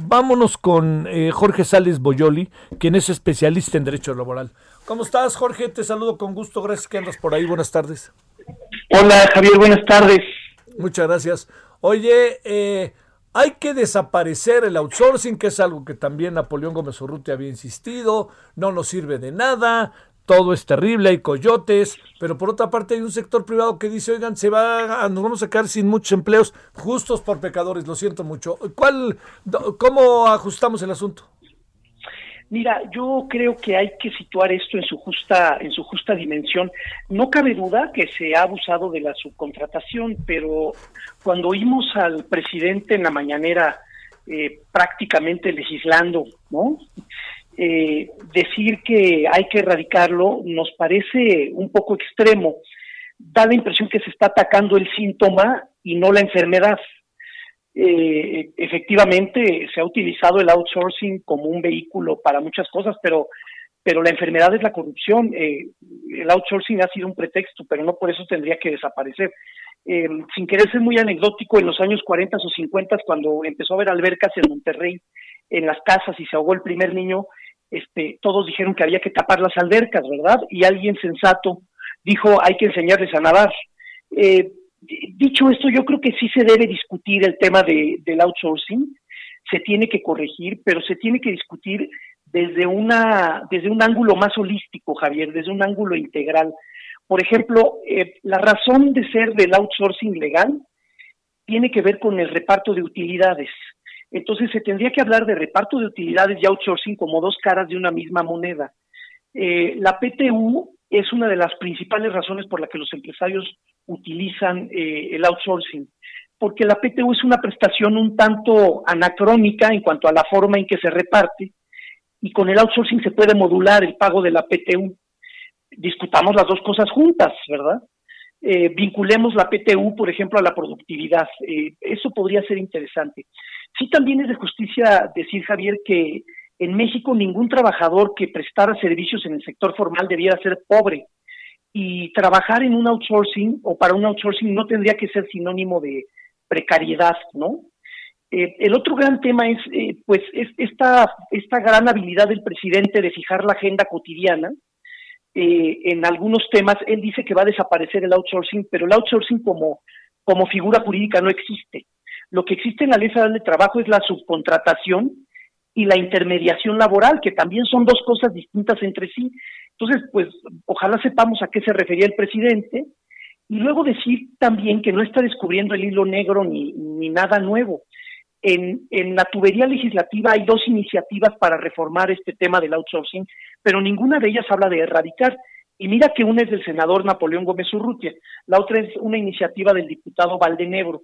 Vámonos con eh, Jorge Sales Boyoli, quien es especialista en derecho laboral. ¿Cómo estás, Jorge? Te saludo con gusto. Gracias que andas por ahí. Buenas tardes. Hola, Javier. Buenas tardes. Muchas gracias. Oye, eh, hay que desaparecer el outsourcing, que es algo que también Napoleón Gómez Urrutia había insistido, no nos sirve de nada, todo es terrible, hay coyotes, pero por otra parte hay un sector privado que dice, oigan, se va, a- nos vamos a quedar sin muchos empleos justos por pecadores, lo siento mucho. ¿Cuál, ¿Cómo ajustamos el asunto? Mira, yo creo que hay que situar esto en su justa en su justa dimensión. No cabe duda que se ha abusado de la subcontratación, pero cuando oímos al presidente en la mañanera eh, prácticamente legislando, ¿no? Eh, decir que hay que erradicarlo nos parece un poco extremo. Da la impresión que se está atacando el síntoma y no la enfermedad. Eh, efectivamente se ha utilizado el outsourcing como un vehículo para muchas cosas, pero pero la enfermedad es la corrupción. Eh, el outsourcing ha sido un pretexto, pero no por eso tendría que desaparecer. Sin querer ser muy anecdótico, en los años 40 o 50, cuando empezó a haber albercas en Monterrey, en las casas y se ahogó el primer niño, este, todos dijeron que había que tapar las albercas, ¿verdad? Y alguien sensato dijo, hay que enseñarles a nadar. Eh, dicho esto, yo creo que sí se debe discutir el tema de, del outsourcing, se tiene que corregir, pero se tiene que discutir desde una desde un ángulo más holístico, Javier, desde un ángulo integral. Por ejemplo, eh, la razón de ser del outsourcing legal tiene que ver con el reparto de utilidades. Entonces se tendría que hablar de reparto de utilidades y outsourcing como dos caras de una misma moneda. Eh, la PTU es una de las principales razones por las que los empresarios utilizan eh, el outsourcing, porque la PTU es una prestación un tanto anacrónica en cuanto a la forma en que se reparte, y con el outsourcing se puede modular el pago de la PTU. Discutamos las dos cosas juntas, ¿verdad? Eh, vinculemos la PTU, por ejemplo, a la productividad. Eso podría ser interesante. Sí, también es de justicia decir, Javier, que en México ningún trabajador que prestara servicios en el sector formal debiera ser pobre. Y trabajar en un outsourcing o para un outsourcing no tendría que ser sinónimo de precariedad, ¿no? Eh, el otro gran tema es, eh, pues, es esta, esta gran habilidad del presidente de fijar la agenda cotidiana. Eh, en algunos temas, él dice que va a desaparecer el outsourcing, pero el outsourcing como, como figura jurídica no existe. Lo que existe en la ley federal de trabajo es la subcontratación y la intermediación laboral, que también son dos cosas distintas entre sí. Entonces, pues, ojalá sepamos a qué se refería el presidente. Y luego decir también que no está descubriendo el hilo negro ni, ni nada nuevo. En, en, la tubería legislativa hay dos iniciativas para reformar este tema del outsourcing, pero ninguna de ellas habla de erradicar. Y mira que una es del senador Napoleón Gómez Urrutia, la otra es una iniciativa del diputado Valdenebro.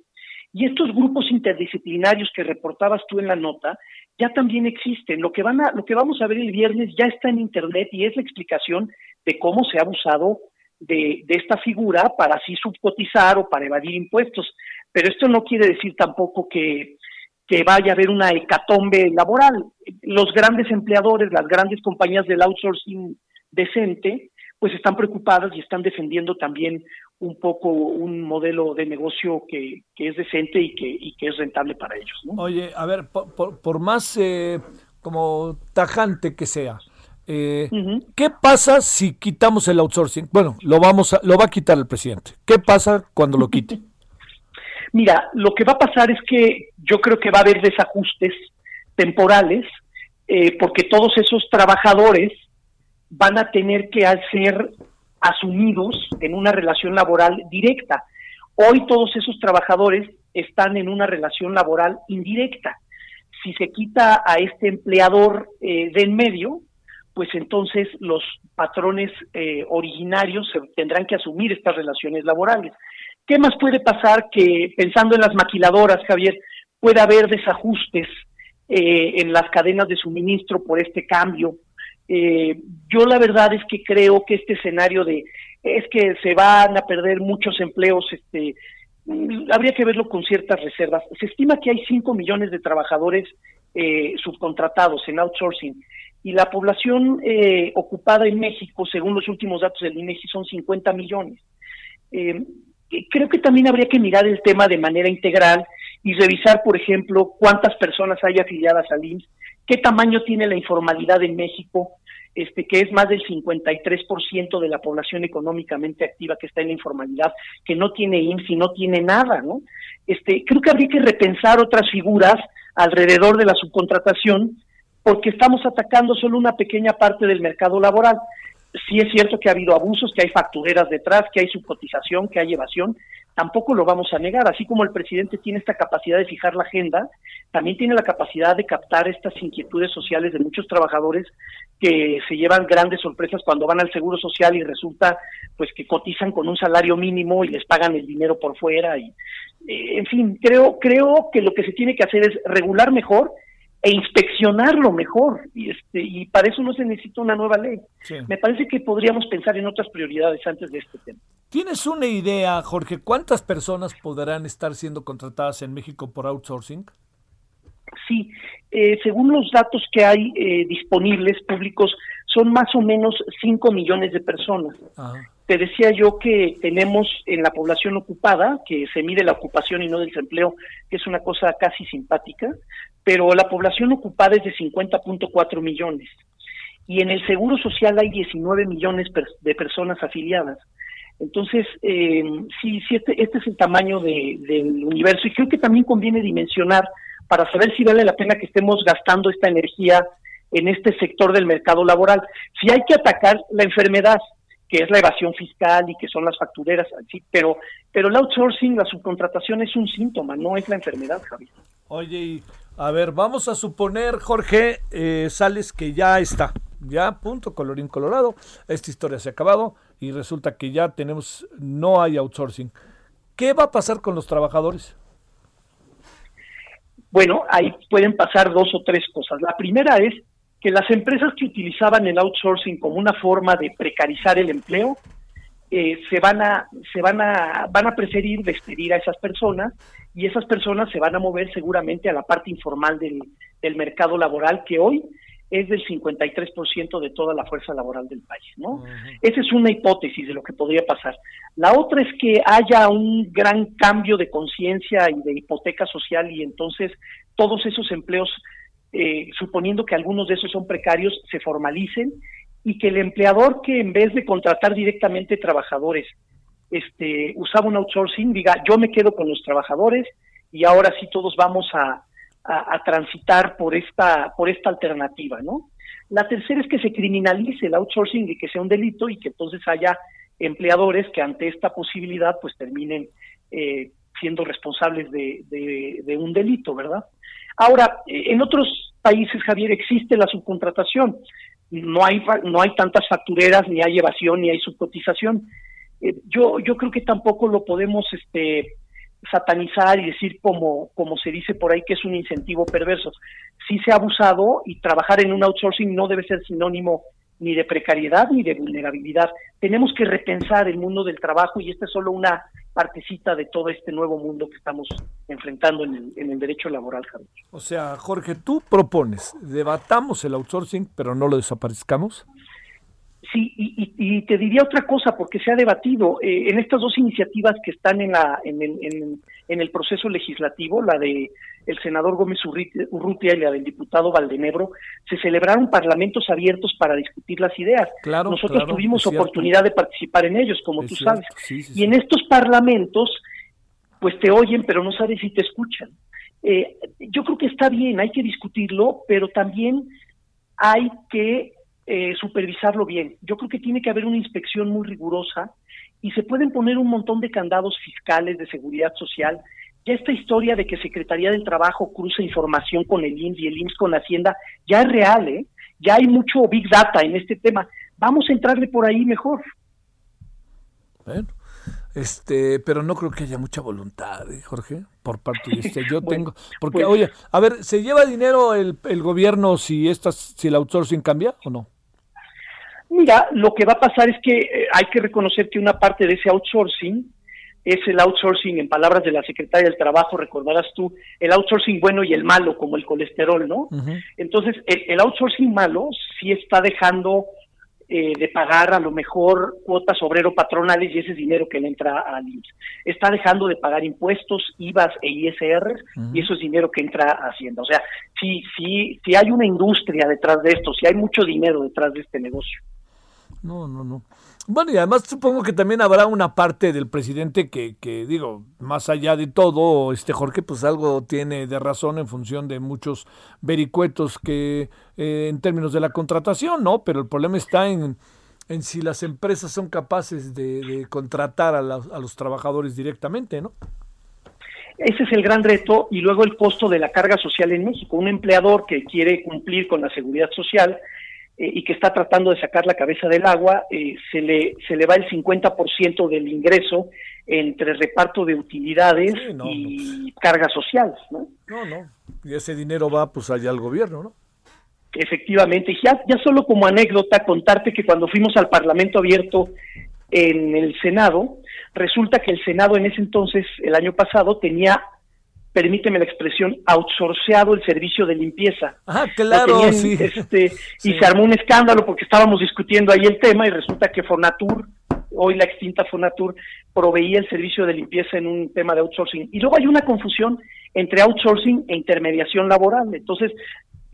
Y estos grupos interdisciplinarios que reportabas tú en la nota ya también existen. Lo que, van a, lo que vamos a ver el viernes ya está en Internet y es la explicación de cómo se ha abusado de, esta figura para así subcotizar o para evadir impuestos. Pero esto no quiere decir tampoco que, que vaya a haber una hecatombe laboral. Los grandes empleadores, las grandes compañías del outsourcing decente, pues están preocupadas y están defendiendo también un poco un modelo de negocio que, que es decente y que, y que es rentable para ellos. ¿no? Oye, a ver, por, por, por más eh, como tajante que sea, eh, uh -huh. ¿qué pasa si quitamos el outsourcing? Bueno, lo vamos a, lo va a quitar el presidente. ¿Qué pasa cuando lo quite? Mira, lo que va a pasar es que yo creo que va a haber desajustes temporales, eh, porque todos esos trabajadores van a tener que ser asumidos en una relación laboral directa. Hoy todos esos trabajadores están en una relación laboral indirecta. Si se quita a este empleador eh, de en medio, pues entonces los patrones eh, originarios tendrán que asumir estas relaciones laborales. ¿Qué más puede pasar que, pensando en las maquiladoras, Javier, puede haber desajustes eh, en las cadenas de suministro por este cambio. Eh, yo la verdad es que creo que este escenario de es que se van a perder muchos empleos, este, mm, habría que verlo con ciertas reservas. Se estima que hay 5 millones de trabajadores eh, subcontratados en outsourcing y la población eh, ocupada en México, según los últimos datos del INEGI, son 50 millones. Eh, creo que también habría que mirar el tema de manera integral y revisar, por ejemplo, cuántas personas hay afiliadas al IMSS, qué tamaño tiene la informalidad en México, este, que es más del 53% de la población económicamente activa que está en la informalidad, que no tiene IMSS y no tiene nada, ¿no? Este, creo que habría que repensar otras figuras alrededor de la subcontratación, porque estamos atacando solo una pequeña parte del mercado laboral. Sí es cierto que ha habido abusos, que hay factureras detrás, que hay subcotización, que hay evasión, tampoco lo vamos a negar. Así como el presidente tiene esta capacidad de fijar la agenda, también tiene la capacidad de captar estas inquietudes sociales de muchos trabajadores que se llevan grandes sorpresas cuando van al seguro social y resulta pues que cotizan con un salario mínimo y les pagan el dinero por fuera y eh, en fin, creo creo que lo que se tiene que hacer es regular mejor e inspeccionarlo mejor y este y para eso no se necesita una nueva ley. Me parece que podríamos pensar en otras prioridades antes de este tema. ¿Tienes una idea, Jorge, cuántas personas podrán estar siendo contratadas en México por outsourcing? Sí, eh, según los datos que hay eh, disponibles públicos, son más o menos 5 millones de personas. Te decía yo que tenemos en la población ocupada, que se mide la ocupación y no del desempleo, que es una cosa casi simpática, pero la población ocupada es de 50.4 millones. Y en el Seguro Social hay 19 millones de personas afiliadas. Entonces, eh, sí, sí este, este, es el tamaño del universo y creo que también conviene dimensionar para saber si vale la pena que estemos gastando esta energía en este sector del mercado laboral. Si hay que atacar la enfermedad, que es la evasión fiscal y que son las factureras, sí, pero, pero el outsourcing, la subcontratación es un síntoma, no es la enfermedad, Javier. Oye, a ver, vamos a suponer, Jorge, eh, Sales, que ya está, ya, punto, colorín colorado, esta historia se ha acabado y resulta que ya tenemos, no hay outsourcing. ¿Qué va a pasar con los trabajadores? Bueno, ahí pueden pasar dos o tres cosas. La primera es que las empresas que utilizaban el outsourcing como una forma de precarizar el empleo eh, se van a se van a van a preferir despedir a esas personas y esas personas se van a mover seguramente a la parte informal del, del mercado laboral que hoy es del 53% de toda la fuerza laboral del país, ¿no? Esa es una hipótesis de lo que podría pasar. La otra es que haya un gran cambio de conciencia y de hipoteca social y entonces todos esos empleos, eh, suponiendo que algunos de esos son precarios, se formalicen y que el empleador que en vez de contratar directamente trabajadores, este, usaba un outsourcing, diga, yo me quedo con los trabajadores y ahora sí todos vamos a, transitar por esta, por esta alternativa, ¿no? La tercera es que se criminalice el outsourcing y que sea un delito y que entonces haya empleadores que ante esta posibilidad pues terminen eh, siendo responsables de, de, un delito, ¿verdad? Ahora, en otros países, Javier, existe la subcontratación. No hay, no hay tantas factureras, ni hay evasión, ni hay subcotización. Eh, yo, yo creo que tampoco lo podemos este, satanizar y decir como, como se dice por ahí que es un incentivo perverso. Sí se ha abusado y trabajar en un outsourcing no debe ser sinónimo ni de precariedad ni de vulnerabilidad. Tenemos que repensar el mundo del trabajo y esta es solo una partecita de todo este nuevo mundo que estamos enfrentando en el, en el derecho laboral, Javier. O sea, Jorge, tú propones, debatamos el outsourcing, pero no lo desaparezcamos. Sí, y, te diría otra cosa, porque se ha debatido eh, en estas dos iniciativas que están en, la, en, el, en, el proceso legislativo, la de el senador Gómez Urrutia y la del diputado Valdenebro, se celebraron parlamentos abiertos para discutir las ideas. Claro, Nosotros tuvimos oportunidad de participar en ellos, como tú sabes. y en estos parlamentos, pues te oyen, pero no sabes si te escuchan. Eh, yo creo que está bien, hay que discutirlo, pero también hay que eh, supervisarlo bien. Yo creo que tiene que haber una inspección muy rigurosa y se pueden poner un montón de candados fiscales de seguridad social. Ya esta historia de que Secretaría del Trabajo cruza información con el IMSS y el IMSS con Hacienda ya es real, ¿eh? Ya hay mucho Big Data en este tema. Vamos a entrarle por ahí mejor. Bueno, Este, pero no creo que haya mucha voluntad, ¿eh, Jorge, por parte de este. Yo tengo, porque pues oye, a ver, ¿se lleva dinero el, el gobierno si estas, si el outsourcing cambia o no? Mira, lo que va a pasar es que eh, hay que reconocer que una parte de ese outsourcing es el outsourcing, en palabras de la secretaria del Trabajo, recordarás tú, el outsourcing bueno y el malo, como el colesterol, ¿no? Entonces, el, outsourcing malo sí está dejando eh, de pagar a lo mejor cuotas obrero-patronales y ese es dinero que le entra al IMSS. Está dejando de pagar impuestos, IVAs e ISR y eso es dinero que entra a Hacienda. O sea, si, si, si hay una industria detrás de esto, si hay mucho dinero detrás de este negocio. No, no, no. Bueno, y además supongo que también habrá una parte del presidente que, que, digo, más allá de todo, este Jorge, pues algo tiene de razón en función de muchos vericuetos que eh, en términos de la contratación, ¿no? Pero el problema está en, en si las empresas son capaces de, contratar a, a los trabajadores directamente, ¿no? Ese es el gran reto y luego el costo de la carga social en México. Un empleador que quiere cumplir con la seguridad social eh, y que está tratando de sacar la cabeza del agua, eh, se, le, se le va el 50% del ingreso entre reparto de utilidades y pues. cargas sociales. ¿no? no, no. Y ese dinero va pues allá al gobierno, ¿no? Efectivamente. Y ya, ya solo como anécdota, contarte que cuando fuimos al Parlamento abierto en el Senado, resulta que el Senado en ese entonces, el año pasado, tenía permíteme la expresión, outsourceado el servicio de limpieza. Ah, claro, sí. Este, Y se armó un escándalo porque estábamos discutiendo ahí el tema y resulta que Fonatur, hoy la extinta Fonatur, proveía el servicio de limpieza en un tema de outsourcing. Y luego hay una confusión entre outsourcing e intermediación laboral. Entonces,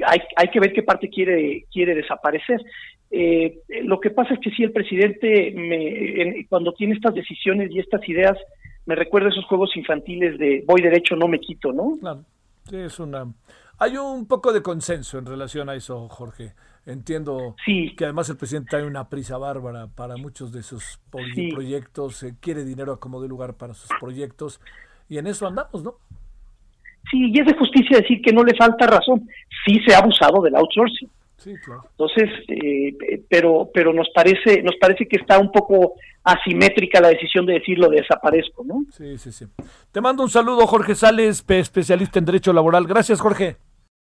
hay, hay que ver qué parte quiere, quiere desaparecer. Eh, lo que pasa es que si el presidente, me, cuando tiene estas decisiones y estas ideas, me recuerda esos juegos infantiles de voy derecho, no me quito, ¿no? Claro, sí, es una... Hay un poco de consenso en relación a eso, Jorge. Entiendo que además el presidente hay una prisa bárbara para muchos de sus proyectos, quiere dinero a como de lugar para sus proyectos, y en eso andamos, ¿no? Sí, y es de justicia decir que no le falta razón. Sí se ha abusado del outsourcing. Sí, claro. Entonces, eh, pero, pero nos parece, nos parece que está un poco asimétrica la decisión de decirlo de desaparezco, ¿no? Sí, sí, sí. Te mando un saludo, Jorge Sales, especialista en Derecho Laboral. Gracias, Jorge.